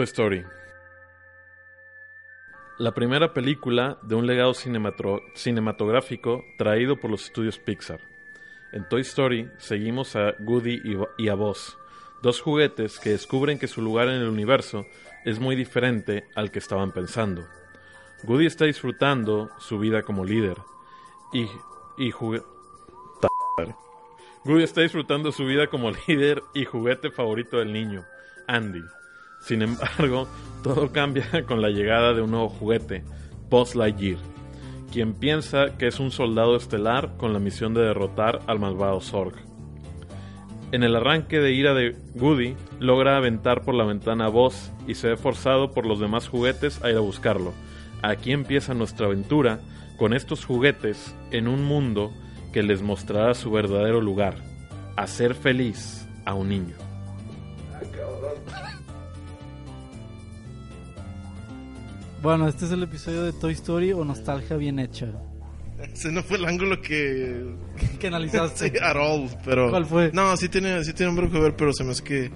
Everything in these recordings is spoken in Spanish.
Toy Story. La primera película de un legado cinematográfico traído por los estudios Pixar. En Toy Story seguimos a Woody y, a Buzz, dos juguetes que descubren que su lugar en el universo es muy diferente al que estaban pensando. Woody está disfrutando su vida como líder y, y está disfrutando su vida como líder y juguete favorito del niño, Andy. Sin embargo, todo cambia con la llegada de un nuevo juguete, Buzz Lightyear, quien piensa que es un soldado estelar con la misión de derrotar al malvado Zorg. En el arranque de ira de Woody, logra aventar por la ventana a Buzz y se ve forzado por los demás juguetes a ir a buscarlo. Aquí empieza nuestra aventura con estos juguetes en un mundo que les mostrará su verdadero lugar, hacer feliz a un niño. Bueno, este es el episodio de Toy Story o Nostalgia bien hecha. Ese no fue el ángulo que. ¿Qué analizaste? Sí, at all, pero. ¿Cuál fue? No, sí tiene, sí tiene un poco que ver, pero se me hace que.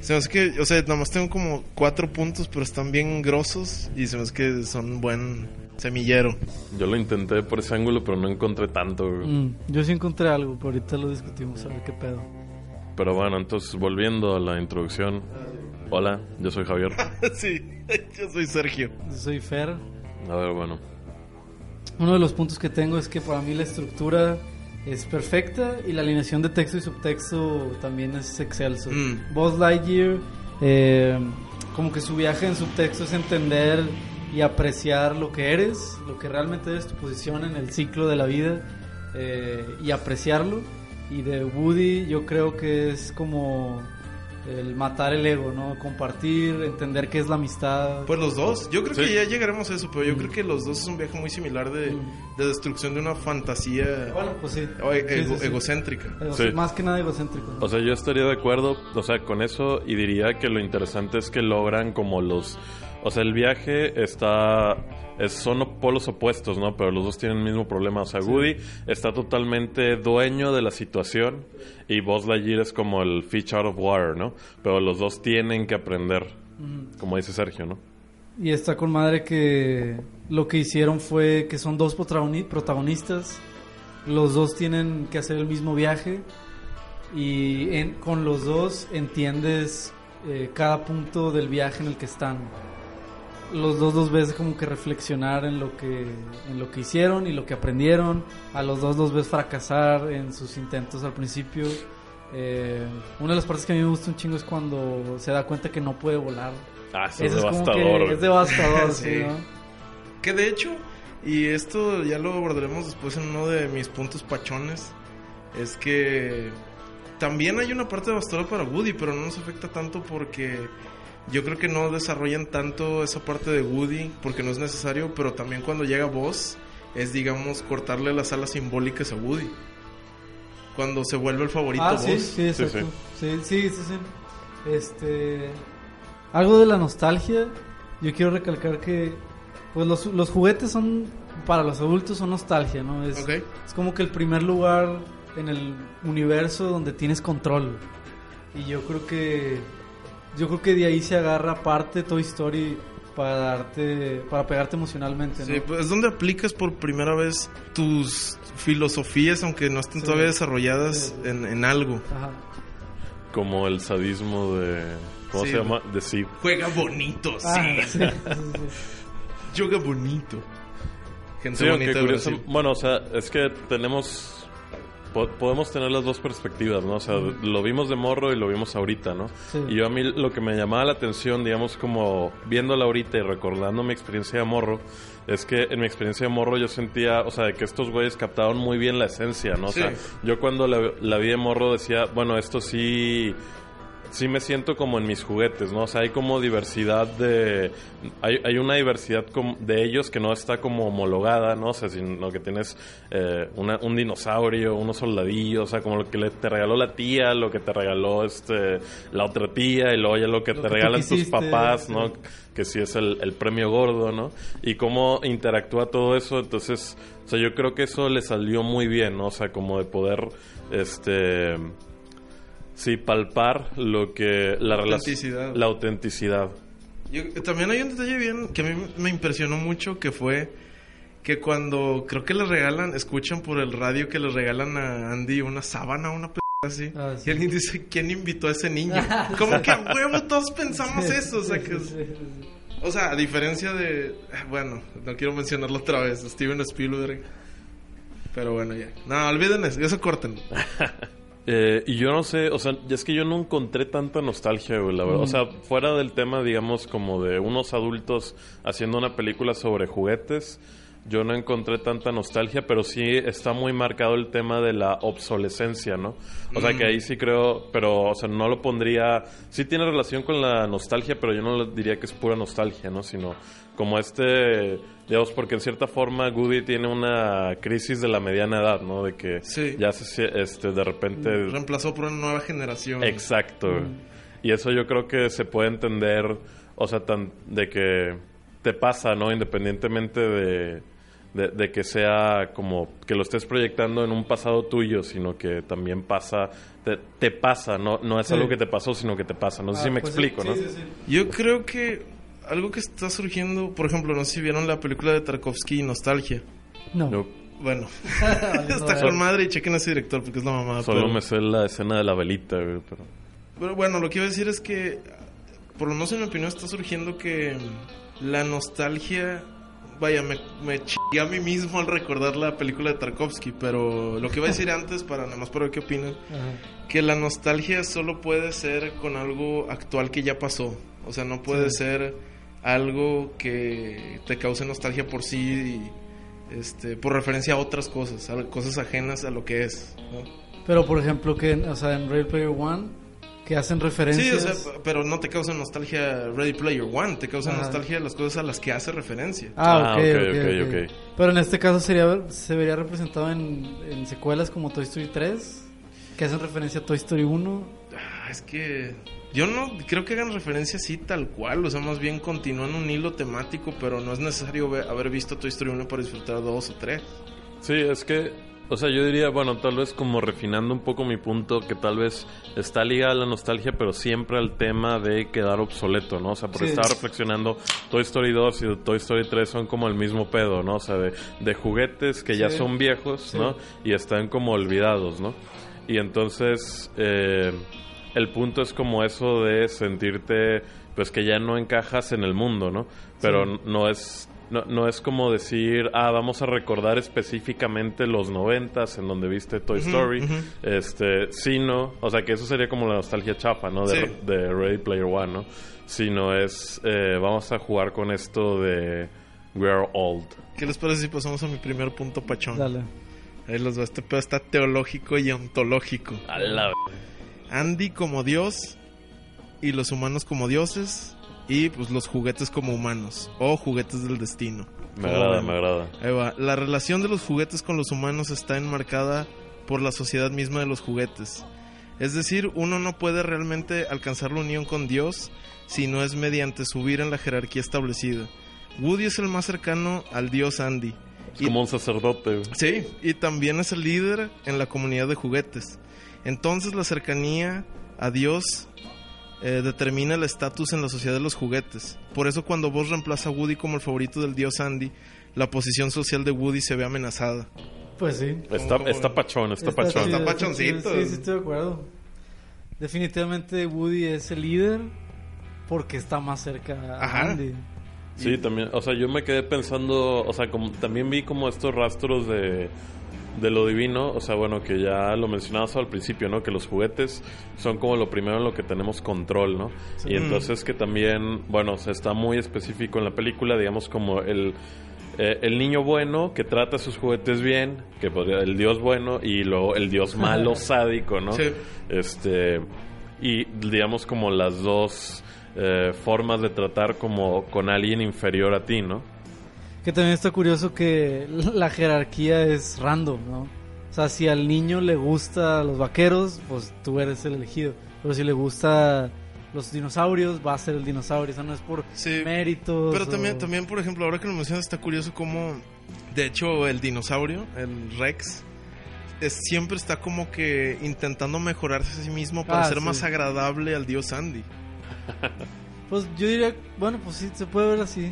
Se me hace que. O sea, nomás tengo como cuatro puntos, pero están bien grosos y se me hace que son buen semillero. Yo lo intenté por ese ángulo, pero no encontré tanto. Mm, yo sí encontré algo, pero ahorita lo discutimos, a ver qué pedo. Pero bueno, entonces volviendo a la introducción. Hola, yo soy Javier. sí, yo soy Sergio. Yo soy Fer. A ver, bueno. Uno de los puntos que tengo es que para mí la estructura es perfecta y la alineación de texto y subtexto también es excelso. Mm. Buzz Lightyear, eh, como que su viaje en subtexto es entender y apreciar lo que eres, lo que realmente eres, tu posición en el ciclo de la vida eh, y apreciarlo. Y de Woody yo creo que es como el matar el ego, ¿no? Compartir, entender qué es la amistad. Pues los dos, yo creo Sí. que ya llegaremos a eso, pero yo Mm. creo que los dos es un viaje muy similar de, Mm. de destrucción de una fantasía bueno, pues sí. o e- Sí, ego- sí, sí. egocéntrica. Ego-. Más que nada egocéntrico. ¿no? O sea, yo estaría de acuerdo, o sea, con eso y diría que lo interesante es que logran como los... O sea, el viaje está... es- son polos opuestos, ¿no? Pero los dos tienen el mismo problema. O sea, Woody está totalmente dueño de la situación y Buzz Lightyear es como el fish out of water, ¿no? Pero los dos tienen que aprender, como dice Sergio, ¿no? Y está con madre que lo que hicieron fue que son dos protagoni- protagonistas. Los dos tienen que hacer el mismo viaje. Y en- con los dos entiendes eh, cada punto del viaje en el que están. Los dos los ves como que reflexionar en lo que, en lo que hicieron y lo que aprendieron. A los dos los ves fracasar en sus intentos al principio. Eh, una de las partes que a mí me gusta un chingo es cuando se da cuenta que no puede volar. Ah, eso es Eso es como devastador. es devastador, sí, Sí. ¿no? Que de hecho, y esto ya lo abordaremos después en uno de mis puntos pachones, es que también hay una parte devastadora para Woody, pero no nos afecta tanto porque yo creo que no desarrollan tanto esa parte de Woody porque no es necesario, pero también cuando llega Buzz es digamos cortarle las alas simbólicas a Woody. Cuando se vuelve el favorito Ah, Buzz. sí, sí, exacto. Sí, sí, sí, sí. Este. Algo de la nostalgia. Yo quiero recalcar que. Pues los, los juguetes son. Para los adultos son nostalgia, ¿no? Es, Ok. es como que el primer lugar en el universo donde tienes control. Y yo creo que. Yo creo que de ahí se agarra parte Toy Story para darte. Para pegarte emocionalmente, ¿no? Sí, pues es donde aplicas por primera vez tus filosofías, aunque no estén Sí. todavía desarrolladas Sí, sí. En, en algo. Ajá. Como el sadismo de... ¿Cómo Sí. se llama? De sí. Juega bonito, Ah, sí. sí, sí, sí. Juega bonito. Gente bonita de curioso, bueno, o sea, es que tenemos po- podemos tener las dos perspectivas, ¿no? O sea, lo vimos de morro y lo vimos ahorita, ¿no? Sí. Y yo a mí lo que me llamaba la atención, digamos, como viéndola ahorita y recordando mi experiencia de morro, es que en mi experiencia de morro yo sentía, o sea, de que estos güeyes captaron muy bien la esencia, ¿no? O Sí. sea, yo cuando la, la vi de morro decía, bueno, esto sí sí me siento como en mis juguetes, ¿no? O sea, hay como diversidad de... Hay, hay una diversidad de ellos que no está como homologada, ¿no? O sea, sino que tienes eh, una- un dinosaurio, unos soldadillos, o sea, como lo que le, te regaló la tía, lo que te regaló este la otra tía, y luego ya lo que Lo te que regalan tus papás, sí. ¿no? Que sí es el, el premio gordo, ¿no? Y cómo interactúa todo eso, entonces, o sea, yo creo que eso le salió muy bien, ¿no? O sea, como de poder, este Sí, palpar lo que... La relación- Autenticidad. La autenticidad. Yo- también hay un detalle bien que a mí me impresionó mucho que fue que cuando creo que le regalan, escuchan por el radio que le regalan a Andy una sábana, una p así. Ah, sí. Y alguien dice, ¿quién invitó a ese niño? Como que a huevo todos pensamos eso. O sea, que, Sí, sí, sí. o sea, a diferencia de, bueno, no quiero mencionarlo otra vez, Steven Spielberg. Pero bueno, ya. No, olviden eso, eso corten. Eh, y yo no sé, o sea, es que yo no encontré tanta nostalgia, güey, la verdad. O sea, fuera del tema, digamos, como de unos adultos haciendo una película sobre juguetes, yo no encontré tanta nostalgia, pero sí está muy marcado el tema de la obsolescencia, ¿no? O sea, que ahí sí creo, pero, o sea, no lo pondría... Sí tiene relación con la nostalgia, pero yo no lo diría que es pura nostalgia, ¿no? Sino como este, digamos, porque en cierta forma Goody tiene una crisis de la mediana edad, ¿no? De que Sí. ya se, este, de repente... Reemplazó por una nueva generación. Exacto. güey. Y eso yo creo que se puede entender, o sea, tan, de que te pasa, ¿no? Independientemente de, de, de que sea como que lo estés proyectando en un pasado tuyo, sino que también pasa, te, te pasa, ¿no? No es Sí. algo que te pasó, sino que te pasa. No sé Ah, si me pues, explico, sí, ¿no? sí, sí. Yo creo que algo que está surgiendo, por ejemplo, no sé si vieron la película de Tarkovsky, Nostalgia. No. Yo Bueno, está con madre y chequen a ese director porque es la mamá. solo pero, me sé la escena de la velita, güey, pero... pero bueno, lo que iba a decir es que, por lo menos en mi opinión, está surgiendo que la nostalgia. Vaya, me, me chingué a mí mismo al recordar la película de Tarkovsky, pero lo que iba a decir antes, para nada más para ver qué opinan, Ajá. que la nostalgia solo puede ser con algo actual que ya pasó. O sea, no puede Sí. ser algo que te cause nostalgia por sí, y, este, por referencia a otras cosas, a cosas ajenas a lo que es. ¿no? Pero por ejemplo que, o sea, en Real Player One, que hacen Sí, referencias... o sea, pero no te causa nostalgia Ready Player One, te causa Ajá. nostalgia de las cosas a las que hace referencia. Ah, Ah, ok, ok, ok, ok, ok. Pero en este caso sería se vería representado en, en secuelas como Toy Story 3, que hacen referencia a Toy Story 1. Ah, es que yo no creo que hagan referencia así tal cual, o sea, más bien continúan un hilo temático, pero no es necesario haber visto Toy Story 1 para disfrutar dos o tres. Sí, es que, o sea, yo diría, bueno, tal vez como refinando un poco mi punto, que tal vez está ligada a la nostalgia, pero siempre al tema de quedar obsoleto, ¿no? O sea, porque Sí. estaba reflexionando, Toy Story 2 y Toy Story 3 son como el mismo pedo, ¿no? O sea, de, de juguetes que ya son viejos, Sí. ¿no? Y están como olvidados, ¿no? Y entonces, eh, el punto es como eso de sentirte, pues que ya no encajas en el mundo, ¿no? Pero no es no, no es como decir, ah, vamos a recordar específicamente los noventas en donde viste Toy Story, este, sino, o sea, que eso sería como la nostalgia chafa, ¿no? De, Sí. de Ready Player One, ¿no? Sino es, eh, vamos a jugar con esto de We're Old. ¿Qué les parece si pasamos a mi primer punto pachón? Dale. Ahí los va, este pedo está teológico y ontológico. A la... Andy como dios y los humanos como dioses y pues los juguetes como humanos o juguetes del destino. Me agrada, ven. me agrada. Ahí va. La relación de los juguetes con los humanos está enmarcada por la sociedad misma de los juguetes. Es decir, uno no puede realmente alcanzar la unión con Dios si no es mediante subir en la jerarquía establecida. Woody es el más cercano al dios Andy. Es Y- como un sacerdote. güey. Sí, y también es el líder en la comunidad de juguetes. Entonces la cercanía a Dios eh, determina el estatus en la sociedad de los juguetes. Por eso cuando vos reemplaza a Woody como el favorito del dios Andy, la posición social de Woody se ve amenazada. Pues sí. Está, ¿Cómo? está pachón, está, Está pachón. Está pachoncito. Sí, sí, estoy de acuerdo. Definitivamente Woody es el líder porque está más cerca a Ajá. Andy. Sí, también, o sea, yo me quedé pensando, o sea, como, también vi como estos rastros de, de lo divino, o sea, bueno, que ya lo mencionabas al principio, ¿no? Que los juguetes son como lo primero en lo que tenemos control, ¿no? Sí. Y entonces que también, bueno, o está muy específico en la película, digamos, como el, eh, el niño bueno que trata sus juguetes bien, que podría, el dios bueno, y luego el dios malo, sádico, ¿no? Sí. Este, y digamos como las dos eh, formas de tratar como con alguien inferior a ti, ¿no? Que también está curioso que la jerarquía es random, ¿no? O sea, si al niño le gusta los vaqueros, pues tú eres el elegido. Pero si le gusta los dinosaurios, va a ser el dinosaurio. O sea, no es por Sí. méritos. Pero también, también, por ejemplo, ahora que lo mencionas, está curioso cómo, de hecho, el dinosaurio, el Rex, es- siempre está como que intentando mejorarse a sí mismo para Ah, ser sí. más agradable al dios Andy. Pues yo diría, bueno, pues sí, se puede ver así.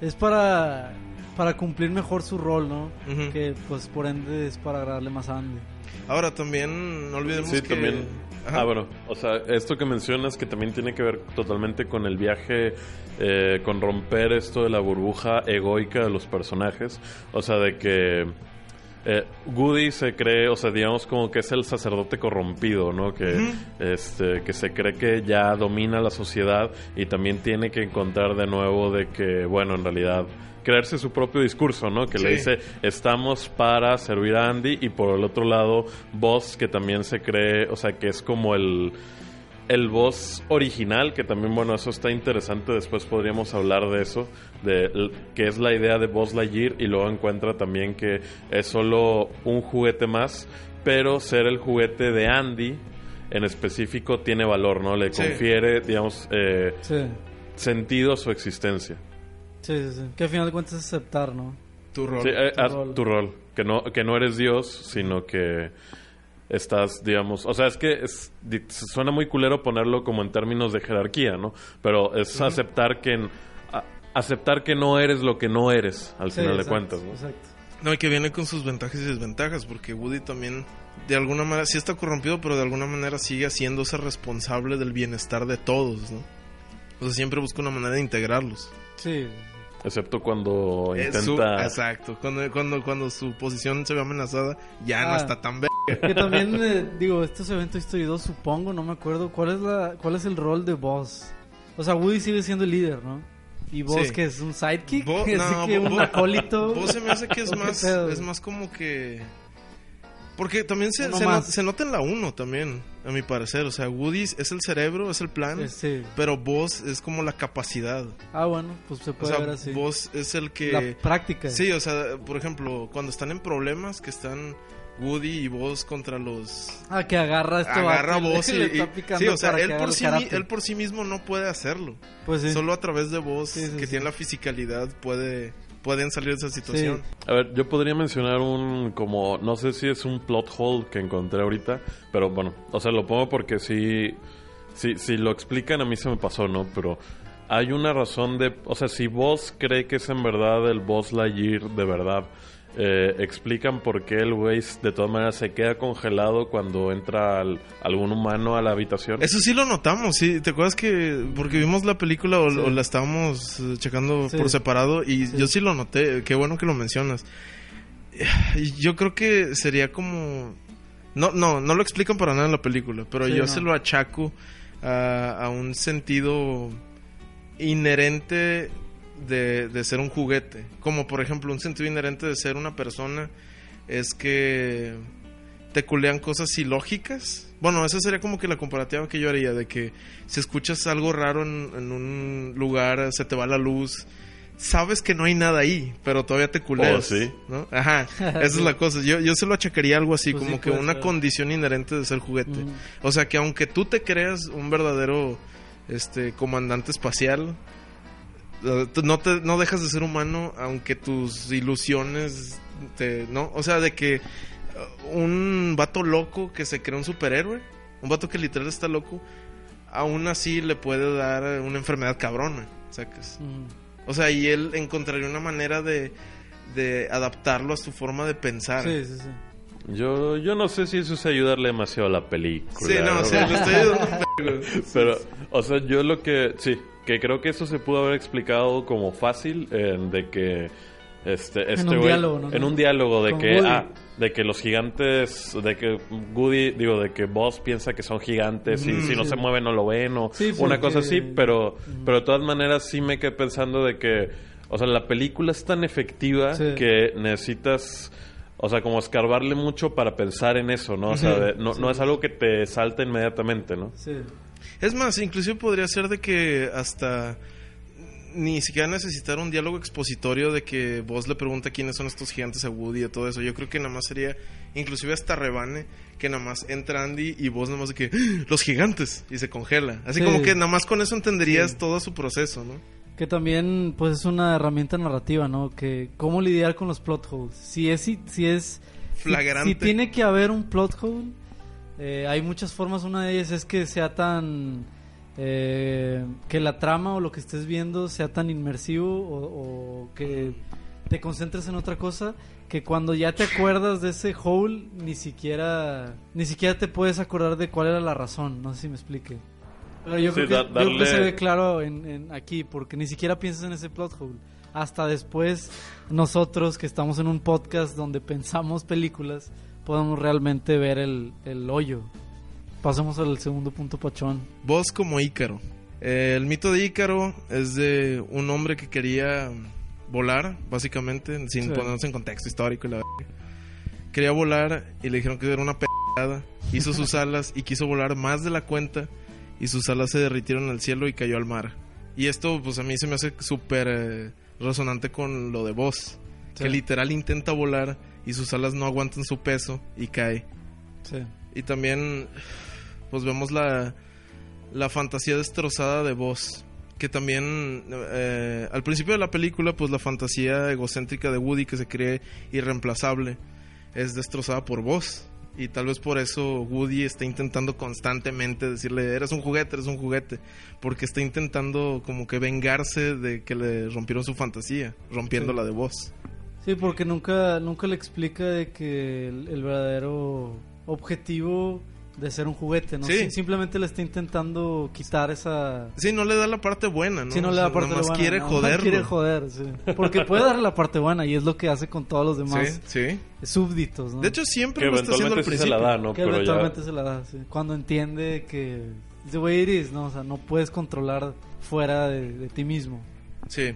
Es para, para cumplir mejor su rol, ¿no? Que pues por ende es para agradarle más a Andy. Ahora también no olvidemos Sí, que también. Ajá. Ah, bueno, o sea, esto que mencionas que también tiene que ver totalmente con el viaje, eh, con romper esto de la burbuja egoica de los personajes. O sea, de que eh, Goody se cree, o sea, digamos como que es el sacerdote corrompido, ¿no? Que, este, que se cree que ya domina la sociedad y también tiene que encontrar de nuevo de que, bueno, en realidad creerse su propio discurso, ¿no? Que le dice, estamos para servir a Andy y por el otro lado, Boss, que también se cree, o sea, que es como el... El boss original, que también, bueno, eso está interesante, después podríamos hablar de eso, de que es la idea de Boss Lightyear, y luego encuentra también que es solo un juguete más, pero ser el juguete de Andy en específico tiene valor, ¿no? Le Sí. confiere, digamos, eh, Sí, sentido a su existencia. sí, sí, sí. Que al final de cuentas es aceptar, ¿no? tu rol. Sí, eh, tu haz rol. tu rol. Que no, que no eres Dios, sino que estás, digamos... O sea, es que es- suena muy culero ponerlo como en términos de jerarquía, ¿no? Pero es aceptar que... en- a- aceptar que no eres lo que no eres, al Sí, final de cuentas, ¿no? Exacto. No, y que viene con sus ventajas y desventajas, porque Woody también, de alguna manera, sí está corrompido, pero de alguna manera sigue haciéndose responsable del bienestar de todos, ¿no? O sea, siempre busca una manera de integrarlos. Sí, Excepto cuando Es su- intenta... exacto. Cuando, cuando, cuando su posición se ve amenazada, ya no Ah. está tan. Que también, eh, digo, estos eventos Story 2, supongo, no me acuerdo, ¿cuál es, la, ¿cuál es el rol de Boss? O sea, Woody sigue siendo el líder, ¿no? Y Boss, Sí. que es un sidekick, Bo- así no, que Bo- un acólito. Vos se me hace que es ¿O más, es más como que... Porque también se, se, no- se nota en la 1 también, a mi parecer. O sea, Woody es el cerebro, es el plan, Eh, sí. pero vos es como la capacidad. Ah, bueno, pues se O puede ver sea, así. vos es el que... La práctica. Sí, o sea, por ejemplo, cuando están en problemas, que están Woody y vos contra los... Ah, que agarra esto. agarra vos y, y- sí, o sea, él por, sí, él por sí mismo no puede hacerlo. Pues sí. Solo a través de vos, Sí, sí, que sí. tiene la fisicalidad, puede, pueden salir de esa situación. A ver, yo podría mencionar un como, no sé si es un plot hole que encontré ahorita, pero bueno, o sea, lo pongo porque si, si, si lo explican a mí se me pasó, ¿no? Pero hay una razón de, o sea, si vos cree que es en verdad el boss Lightyear de verdad, eh, explican por qué el güey de todas maneras se queda congelado cuando entra al- algún humano a la habitación. Eso sí lo notamos, sí. ¿Te acuerdas que porque vimos la película o, o la estábamos eh, checando Sí. por separado y Sí. yo sí lo noté. Qué bueno que lo mencionas. Yo creo que sería como no no no lo explican para nada en la película, pero Sí, yo no. se lo achaco a, a un sentido inherente de, de ser un juguete. Como por ejemplo un sentido inherente de ser una persona es que te culean cosas ilógicas. Bueno, esa sería como que la comparativa que yo haría, de que si escuchas algo raro en, en un lugar, se te va la luz, sabes que no hay nada ahí, pero todavía te culeas. Oh, sí. ¿no? Ajá, esa es la cosa. Yo, yo se lo achacaría algo así, Pues sí, como que una ser. condición inherente de ser juguete. Ujú. O sea, que aunque tú te creas un verdadero este comandante espacial, no te no dejas de ser humano aunque tus ilusiones te no, o sea, de que uh, un vato loco que se cree un superhéroe, un vato que literal está loco, aún así le puede dar una enfermedad cabrona, sacas. Ujú. O sea, y él encontraría una manera de de adaptarlo a su forma de pensar. Sí, sí, sí. Yo, yo no sé si eso es ayudarle demasiado a la película. Sí, no, o sea, le estoy ayudando. Pero, o sea, yo lo que. Sí, que creo que eso se pudo haber explicado como fácil, eh, de que. Este, este un güey- diálogo, ¿no? En un diálogo de Con que. Woody. Ah, de que los gigantes. De que Woody, digo, de que Boss piensa que son gigantes y si no se mueven no lo ven o Sí, una cosa así, pero. Pero de todas maneras sí me quedé pensando de que. O sea, la película es tan efectiva que necesitas. O sea, como escarbarle mucho para pensar en eso, ¿no? O sea, de- no, no es algo que te salta inmediatamente, ¿no? Sí. Es más, inclusive podría ser de que hasta ni siquiera necesitar un diálogo expositorio de que vos le pregunta quiénes son estos gigantes a Woody y todo eso. Yo creo que nada más sería, inclusive hasta rebane, que nada más entra Andy y vos nada más de que ¡Ah! los gigantes y se congela. Así Sí. como que nada más con eso entenderías Sí. todo su proceso, ¿no? Que también, pues, es una herramienta narrativa, ¿no? Que cómo lidiar con los plot holes. Si es, si es flagrante. Si, tiene que haber un plot hole, eh, hay muchas formas. Una de ellas es que sea tan. eh, que la trama o lo que estés viendo sea tan inmersivo o, o que te concentres en otra cosa que cuando ya te acuerdas de ese hole ni siquiera ni siquiera te puedes acordar de cuál era la razón no sé si me explique pero yo, Sí, creo, que, da- yo creo que darle- se ve claro en, en aquí porque ni siquiera piensas en ese plot hole hasta después nosotros que estamos en un podcast donde pensamos películas podemos realmente ver el, el hoyo pasemos al segundo punto pachón Vos como Ícaro. Eh, el mito de Ícaro es de un hombre que quería volar, básicamente, sin Sí. ponernos en contexto histórico y la. Quería volar y le dijeron que era una p***ada. Hizo sus alas y quiso volar más de la cuenta y sus alas se derritieron al cielo y cayó al mar. Y esto, pues a mí se me hace súper eh, resonante con lo de Vos. Que Sí. literal intenta volar y sus alas no aguantan su peso y cae. sí Y también, pues vemos la, la fantasía destrozada de Buzz. Que también, eh, al principio de la película, pues la fantasía egocéntrica de Woody, que se cree irreemplazable, es destrozada por Buzz. Y tal vez por eso Woody está intentando constantemente decirle, eres un juguete, eres un juguete. Porque está intentando como que vengarse de que le rompieron su fantasía, rompiendo Sí. la de Buzz. Sí, porque nunca, nunca le explica de que el, el verdadero objetivo de ser un juguete, ¿no? Sí. Sim- Simplemente le está intentando quitar esa... Sí, no le da la parte buena, ¿no? Sí, no O le sea, da parte nomás buena. quiere más joderlo. Quiere joder, sí. Porque puede darle la parte buena y es lo que hace con todos los demás Sí, sí. súbditos, ¿no? De hecho, siempre Que lo está haciendo al eventualmente sí se principio. la da, ¿no? que Pero ya... eventualmente se la da, sí. Cuando entiende que... The way it is, ¿no? O sea, no puedes controlar fuera de, de ti mismo. Sí.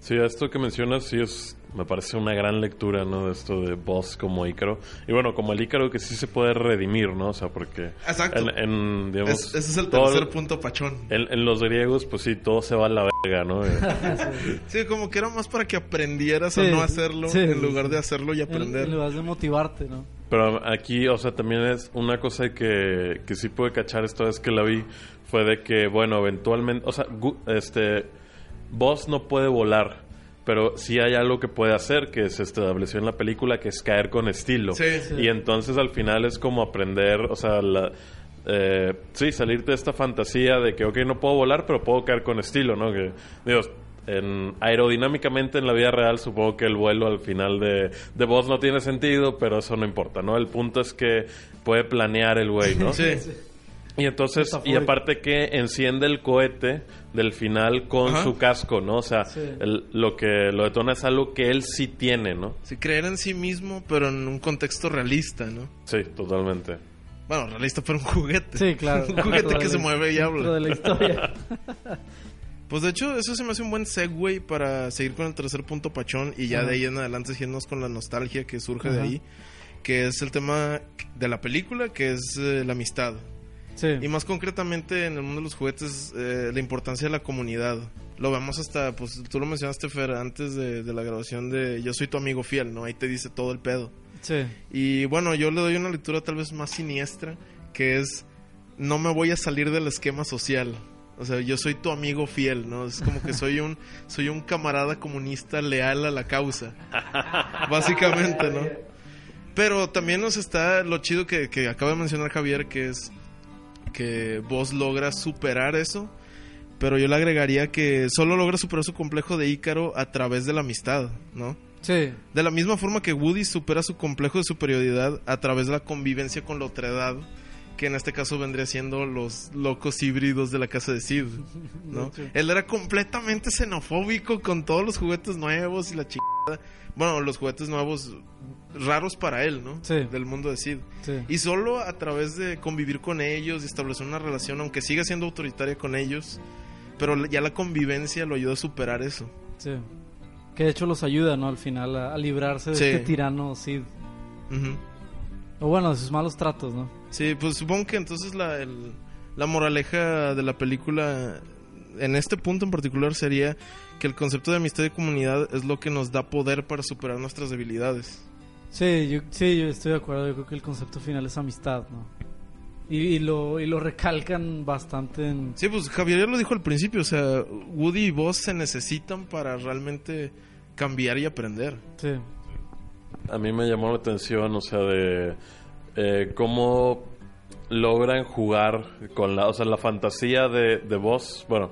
Sí, esto que mencionas sí es, me parece una gran lectura, ¿no? De esto de Boss como Ícaro. Y bueno, como el Ícaro que sí se puede redimir, ¿no? O sea, porque... Exacto. En, en, digamos, Es- ese es el todo tercer punto pachón. En, en los griegos, pues sí, todo se va a la verga, ¿no? Eh, Sí, como que era más para que aprendieras Sí, a no hacerlo sí, en lugar de hacerlo y En, aprender. en lugar de motivarte, ¿no? Pero aquí, o sea, también es una cosa que, que sí pude cachar esta vez que la vi, fue de que, bueno, eventualmente, o sea, este, Boss no puede volar, pero sí hay algo que puede hacer, que se estableció en la película, que es caer con estilo. Sí. Sí. Y entonces al final es como aprender, o sea, la, eh, sí, salir de esta fantasía de que, ok, no puedo volar, pero puedo caer con estilo, ¿no? Que, digo, en, aerodinámicamente en la vida real supongo que el vuelo al final de, de Boss no tiene sentido, pero eso no importa, ¿no? El punto es que puede planear el güey, ¿no? Sí. Y entonces, y aparte que enciende el cohete del final con Ajá. su casco, ¿no? O sea, Sí. el- lo que lo detona es algo que él sí tiene, ¿no? Sí, creer en sí mismo, pero en un contexto realista, ¿no? Sí, totalmente. Bueno, realista para un juguete. Sí, claro. un juguete que se mueve y habla. de la historia. Pues de hecho, eso se me hace un buen segue para seguir con el tercer punto pachón y ya Ajá. de ahí en adelante siguiendo con la nostalgia que surge de ahí, que es el tema de la película, que es eh, la amistad. Sí. Y más concretamente en el mundo de los juguetes, eh, la importancia de la comunidad. Lo vemos hasta, pues tú lo mencionaste, Fer, antes de, de la grabación de Yo soy tu amigo fiel, ¿no? Ahí te dice todo el pedo. Sí. Y bueno, yo le doy una lectura tal vez más siniestra, que es, no me voy a salir del esquema social. O sea, yo soy tu amigo fiel, ¿no? Es como que soy un, soy un camarada comunista leal a la causa. Básicamente, ¿no? Pero también nos está lo chido que, que acaba de mencionar Javier, que es que vos logras superar eso. Pero yo le agregaría que solo logra superar su complejo de Ícaro a través de la amistad, ¿no? Sí. De la misma forma que Woody supera su complejo de superioridad a través de la convivencia con la otredad, que en este caso vendría siendo los locos híbridos de la casa de Sid, ¿no? Sí. Él era completamente xenofóbico con todos los juguetes nuevos y la chingada. Bueno, los juguetes nuevos raros para él, ¿no? Sí. Del mundo de Sid. Sí. Y solo a través de convivir con ellos y establecer una relación, aunque siga siendo autoritaria con ellos, pero ya la convivencia lo ayuda a superar eso. Sí. Que de hecho los ayuda, ¿no? Al final a, a librarse de Sí. este tirano Sid. Ujú. O bueno, de sus malos tratos, ¿no? Sí, pues supongo que entonces la, el- la moraleja de la película en este punto en particular sería que el concepto de amistad y comunidad es lo que nos da poder para superar nuestras debilidades. Sí, yo, sí, yo estoy de acuerdo. Yo creo que el concepto final es amistad, ¿no? Y, y lo, y lo recalcan bastante en... Sí, pues Javier ya lo dijo al principio, o sea, Woody y Buzz se necesitan para realmente cambiar y aprender. Sí. a mí me llamó la atención, o sea, de eh, cómo logran jugar con la, o sea, la fantasía de, de Boss, bueno,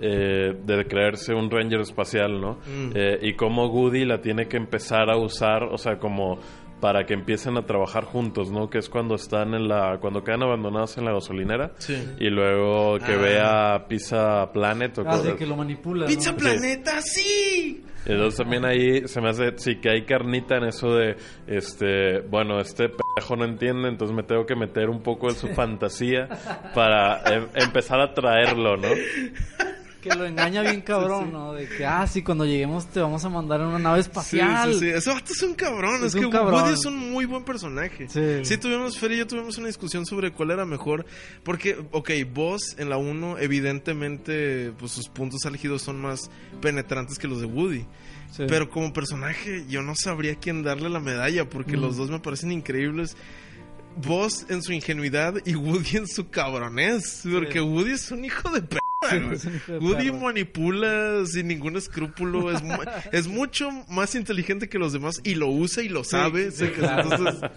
eh, de creerse un ranger espacial, ¿no? Mm. Eh, y cómo Woody la tiene que empezar a usar, o sea, como para que empiecen a trabajar juntos, ¿no? Que es cuando están en la, cuando quedan abandonados en la gasolinera Sí. y luego que Ah. ve a Pizza Planet o Ah, sí, cosas- que lo manipula. ¡Pizza ¿no? Planeta, sí! entonces también ahí se me hace, sí, que hay carnita en eso de, este, bueno, este pendejo no entiende, entonces me tengo que meter un poco en su fantasía para em- empezar a traerlo, ¿no? Que lo engaña bien cabrón, ¿no? De que, ah, sí, cuando lleguemos te vamos a mandar en una nave espacial. Sí, sí, sí. Ese vato es un cabrón. Es, Es que cabrón. Woody es un muy buen personaje. Sí. Sí, tuvimos, Fer y yo tuvimos una discusión sobre cuál era mejor. Porque, ok, Boss en la 1, evidentemente, pues sus puntos álgidos son más penetrantes que los de Woody. Sí. Pero como personaje, yo no sabría quién darle la medalla. Porque Mm. los dos me parecen increíbles. Boss en su ingenuidad y Woody en su cabronés. Porque Woody es un hijo de p. Woody manipula sin ningún escrúpulo. Es, es mucho más inteligente que los demás y lo usa y lo sabe. sí, Sé que- claro. entonces,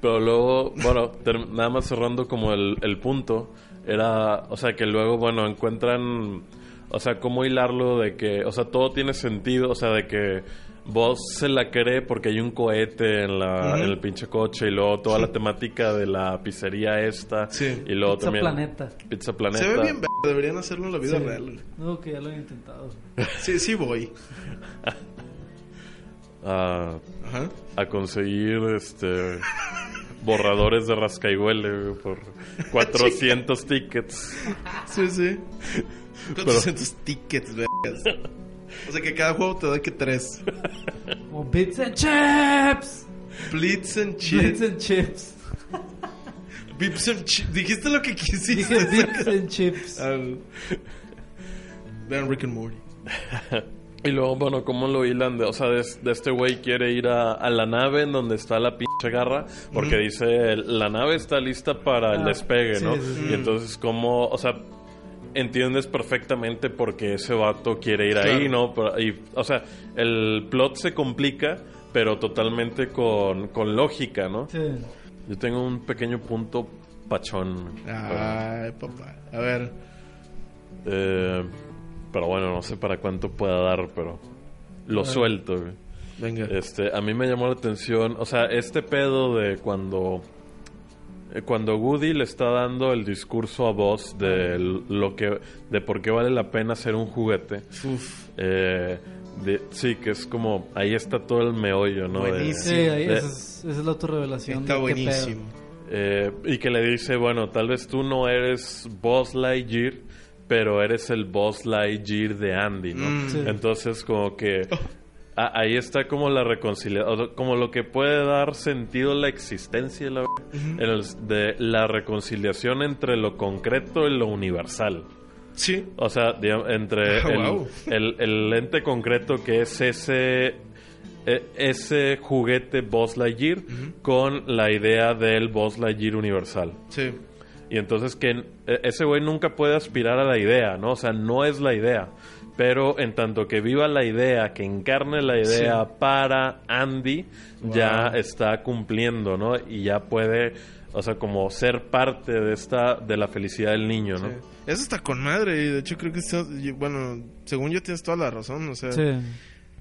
Pero luego, bueno, nada más cerrando como el, el punto, era, o sea, que luego, bueno, encuentran, o sea, cómo hilarlo de que, o sea, todo tiene sentido, o sea, de que vos se la cree porque hay un cohete en, la, Ujú. en el pinche coche y luego toda la temática de la pizzería esta Sí. y luego Pizza también Planeta. Pizza Planeta. se ve bien. Deberían hacerlo en la vida Sí. real. No, que ya lo he intentado. Sí, sí voy. a, Ajá. a conseguir este borradores de rascaihuele güey, por 400 tickets. Sí, sí. 400 tickets, vergas. O sea que cada juego te da que tres. Como Bits and Chips. Blitz and Bits Chips. and Chips. Bips and Chips. Dijiste lo que quisiste. Dije Bits and Chips. Ah, Vean Rick and Morty. Y luego, bueno, ¿cómo lo hilan? De, o sea, de, de este güey quiere ir a, a la nave en donde está la pinche garra, porque dice, la nave está lista para el Ah, despegue, sí, ¿no? sí, sí. Y entonces, ¿cómo, o sea, entiendes perfectamente por qué ese vato quiere ir ahí. ¿no? Pero- y, o sea, el plot se complica, pero totalmente con, con lógica, ¿no? Sí. Yo tengo un pequeño punto pachón. Ay, papá. A ver. Eh, pero bueno, no sé para cuánto pueda dar, pero lo suelto, güey. Venga. Este, a mí me llamó la atención, o sea, este pedo de cuando cuando Woody le está dando el discurso a Buzz de lo que de por qué vale la pena ser un juguete. Uf. eh, de- sí, que es como ahí está todo el meollo, ¿no? De- Buenísimo. Sí, ahí, de- esa, es, esa es la autorrevelación. Está buenísimo. eh, y que le dice, bueno, tal vez tú no eres Buzz Lightyear, pero eres el Buzz Lightyear de Andy, ¿no? Mm. Sí. Entonces, como que a- ahí está como la reconciliación, como lo que puede dar sentido a la existencia la, en el- de la reconciliación entre lo concreto y lo universal. Sí. O sea, digamos, entre Ah, el, wow. el- el ente concreto que es ese e- ese juguete Buzz Lightyear con la idea del Buzz Lightyear universal. Sí. Y entonces que e- ese güey nunca puede aspirar a la idea, ¿no? O sea, no es la idea. Pero en tanto que viva la idea, que encarne la idea para Andy, ya está cumpliendo, ¿no? Y ya puede, o sea, como ser parte de esta, de la felicidad del niño, ¿no? Sí. Eso está con madre. Y de hecho, creo que está. Bueno, según yo, tienes toda la razón. O sea. Sí.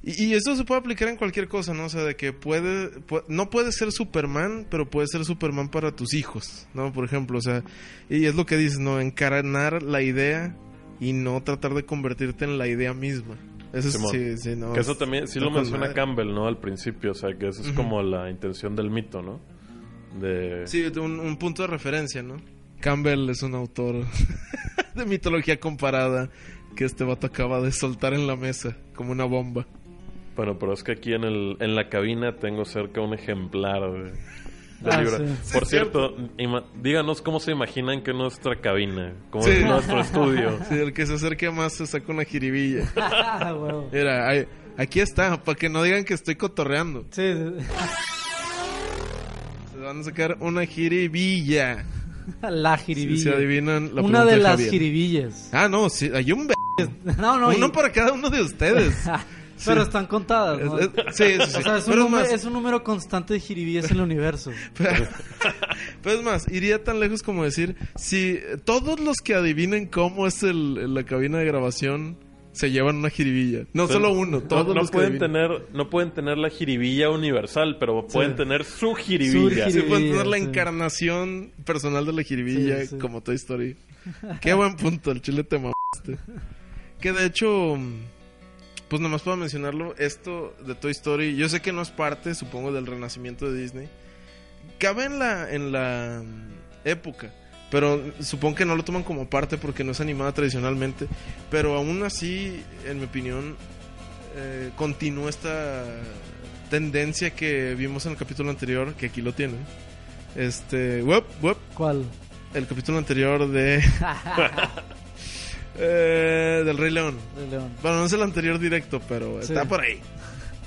Y, y esto se puede aplicar en cualquier cosa, ¿no? O sea, de que puede, pu- no puede ser Superman, pero puede ser Superman para tus hijos, ¿no? Por ejemplo, o sea, y es lo que dices, ¿no? Encarnar la idea y no tratar de convertirte en la idea misma. Eso sí, sí, no. Que eso también, sí lo menciona madre. Campbell, ¿no? Al principio, o sea, que eso es Ujú. como la intención del mito, ¿no? De... Sí, un, un punto de referencia, ¿no? Campbell es un autor de mitología comparada que este vato acaba de soltar en la mesa como una bomba. Bueno, pero es que aquí en, el, en la cabina tengo cerca un ejemplar de, de Ah, sí. Por Sí, cierto, díganos cómo se imaginan que es nuestra cabina, cómo Sí. es nuestro estudio. Sí, el que se acerque más se saca una jiribilla. Ah. Mira, ahí- aquí está, para que no digan que estoy cotorreando. Sí, sí. Se van a sacar una jiribilla. La Si jiribilla. se adivinan la Una de las Javier. jiribillas. Ah, no, sí, hay un b No, no. uno y- para cada uno de ustedes. Pero están contadas, ¿no? Sí, sí, sí. O sea, es un, Pero es número, más, es un número constante de jiribillas en el universo. Pero es más, iría tan lejos como decir, si todos los que adivinen cómo es el, la cabina de grabación se llevan una jiribilla. No Pero solo uno, todos no, no los que pueden adivinen. tener no pueden tener la jiribilla universal pero pueden tener su jiribilla Sí, pueden tener la encarnación personal de la jiribilla Sí, sí. como Toy Story. Qué buen punto, el chile te mamaste. Que de hecho, pues nomás para mencionarlo, esto de Toy Story, yo sé que no es parte, supongo, del renacimiento de Disney. Cabe en la, en la mm, época, pero supongo que no lo toman como parte porque no es animada tradicionalmente. Pero aún así, en mi opinión, eh, continúa esta tendencia que vimos en el capítulo anterior, que aquí lo tienen. Este, web, web, ¿Cuál? el capítulo anterior de eh, del Rey León. Bueno, no es el anterior directo, pero Sí. está por ahí.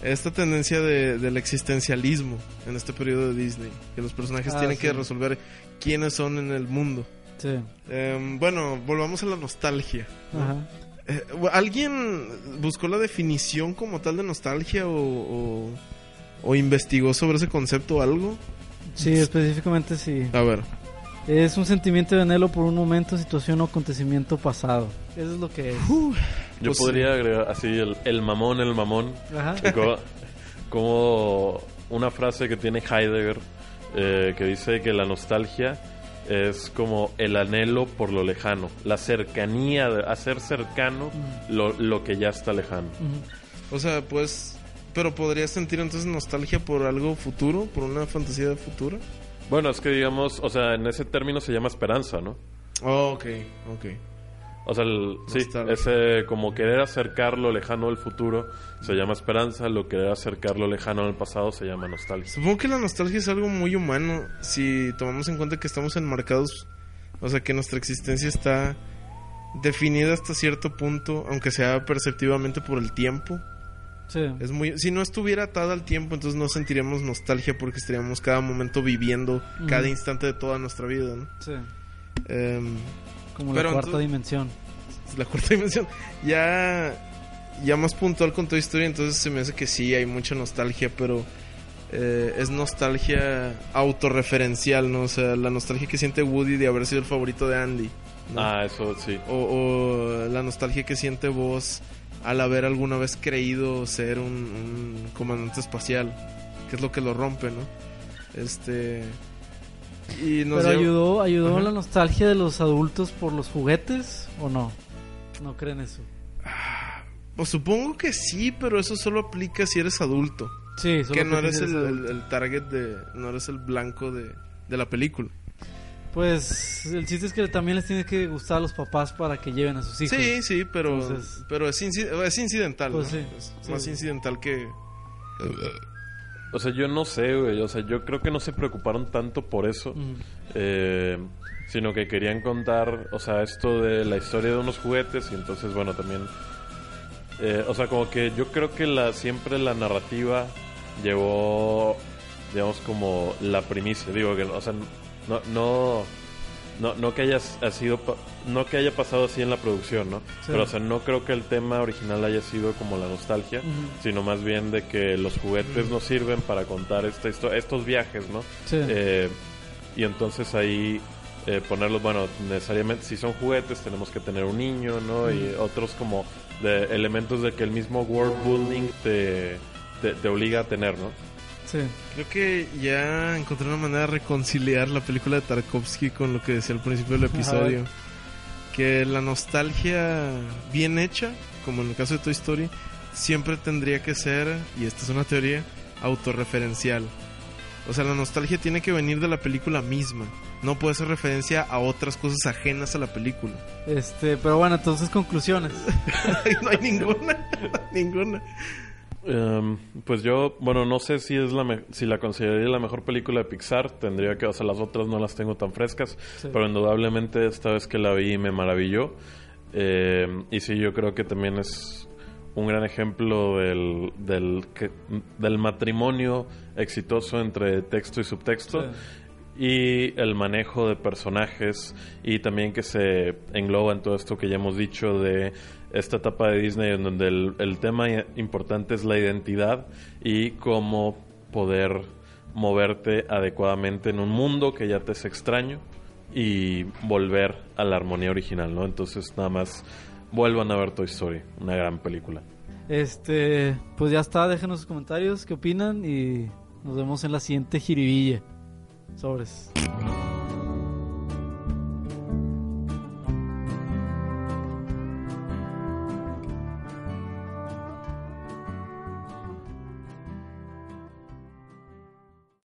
Esta tendencia de, del existencialismo en este periodo de Disney, que los personajes Ah, tienen sí. que resolver quiénes son en el mundo. Sí. Em, bueno, volvamos a la nostalgia. ¿no? Ajá. Eh, ¿Alguien buscó la definición como tal de nostalgia o, o, o investigó sobre ese concepto o algo? Sí, específicamente sí. A ver. Es un sentimiento de anhelo por un momento, situación o acontecimiento pasado. Eso es lo que es. yo Pues podría agregar así el, el mamón el mamón Ajá. como, como una frase que tiene Heidegger eh, que dice que la nostalgia es como el anhelo por lo lejano, la cercanía, de hacer cercano lo, lo que ya está lejano. O sea, pues... Pero podrías sentir entonces nostalgia por algo futuro, por una fantasía de futuro. Bueno, es que digamos, o sea, en ese término se llama esperanza, ¿no? Oh, ok, ok. O sea, el- sí, ese como querer acercar lo lejano del futuro se llama esperanza, lo querer acercar lo lejano del pasado se llama nostalgia. Supongo que la nostalgia es algo muy humano si tomamos en cuenta que estamos enmarcados, o sea, que nuestra existencia está definida hasta cierto punto, aunque sea perceptivamente por el tiempo. Sí. Es muy si no estuviera atada al tiempo, entonces no sentiríamos nostalgia porque estaríamos cada momento viviendo cada Ujú. instante de toda nuestra vida, ¿no? Sí. Em, Como la cuarta entonces- dimensión. la cuarta dimensión. Ya, ya más puntual con Toy Story, entonces se me hace que sí, hay mucha nostalgia, pero eh, es nostalgia autorreferencial, ¿no? O sea, la nostalgia que siente Woody de haber sido el favorito de Andy. ¿no? Ah, eso sí. O, o la nostalgia que siente vos al haber alguna vez creído ser un, un comandante espacial, que es lo que lo rompe, ¿no? Este... Y nos Pero lleva- ayudó, ayudó Ajá. la nostalgia de los adultos por los juguetes o no? No creen eso. Pues supongo que sí, pero eso solo aplica si eres adulto. Sí, solo que no eres el, el target de... No eres el blanco de, de la película. Pues el chiste es que también les tiene que gustar a los papás para que lleven a sus hijos. Sí, sí, pero, Entonces- pero es, inci- es incidental. Pues ¿no? sí, Es sí. más incidental que... O sea, yo no sé, güey. O sea, yo creo que no se preocuparon tanto por eso. Eh, sino que querían contar, o sea, esto de la historia de unos juguetes y entonces, bueno, también... eh, o sea, como que yo creo que la siempre la narrativa llevó, digamos, como la primicia. Digo que, o sea, no... no no, no que haya ha sido no que haya pasado así en la producción, ¿no? Sí. Pero o sea, no creo que el tema original haya sido como la nostalgia, sino más bien de que los juguetes nos sirven para contar esta estos viajes, ¿no? Sí. Eh, y entonces ahí eh, ponerlos, bueno, necesariamente si son juguetes tenemos que tener un niño, ¿no? Y otros como de elementos de que el mismo world building te, te, te obliga a tener, ¿no? Sí. Creo que ya encontré una manera de reconciliar la película de Tarkovsky con lo que decía al principio del episodio. Que la nostalgia bien hecha, como en el caso de Toy Story, siempre tendría que ser, y esta es una teoría, autorreferencial. O sea, la nostalgia tiene que venir de la película misma. No puede ser referencia a otras cosas ajenas a la película. Este, pero bueno, entonces conclusiones. no hay ninguna. ninguna. Em, pues yo, bueno, no sé si es la me- si la consideraría la mejor película de Pixar, tendría que, o sea, las otras no las tengo tan frescas, Sí. pero indudablemente esta vez que la vi me maravilló. Em, y sí, yo creo que también es un gran ejemplo del, del, que- del matrimonio exitoso entre texto y subtexto. Sí. y el manejo de personajes y también que se engloba en todo esto que ya hemos dicho de esta etapa de Disney en donde el, tema importante es la identidad y cómo poder moverte adecuadamente en un mundo que ya te es extraño y volver a la armonía original, ¿no? Entonces nada más vuelvan a ver Toy Story, una gran película. Este, pues ya está, déjenos sus comentarios, qué opinan y nos vemos en la siguiente jiribilla. Sobres.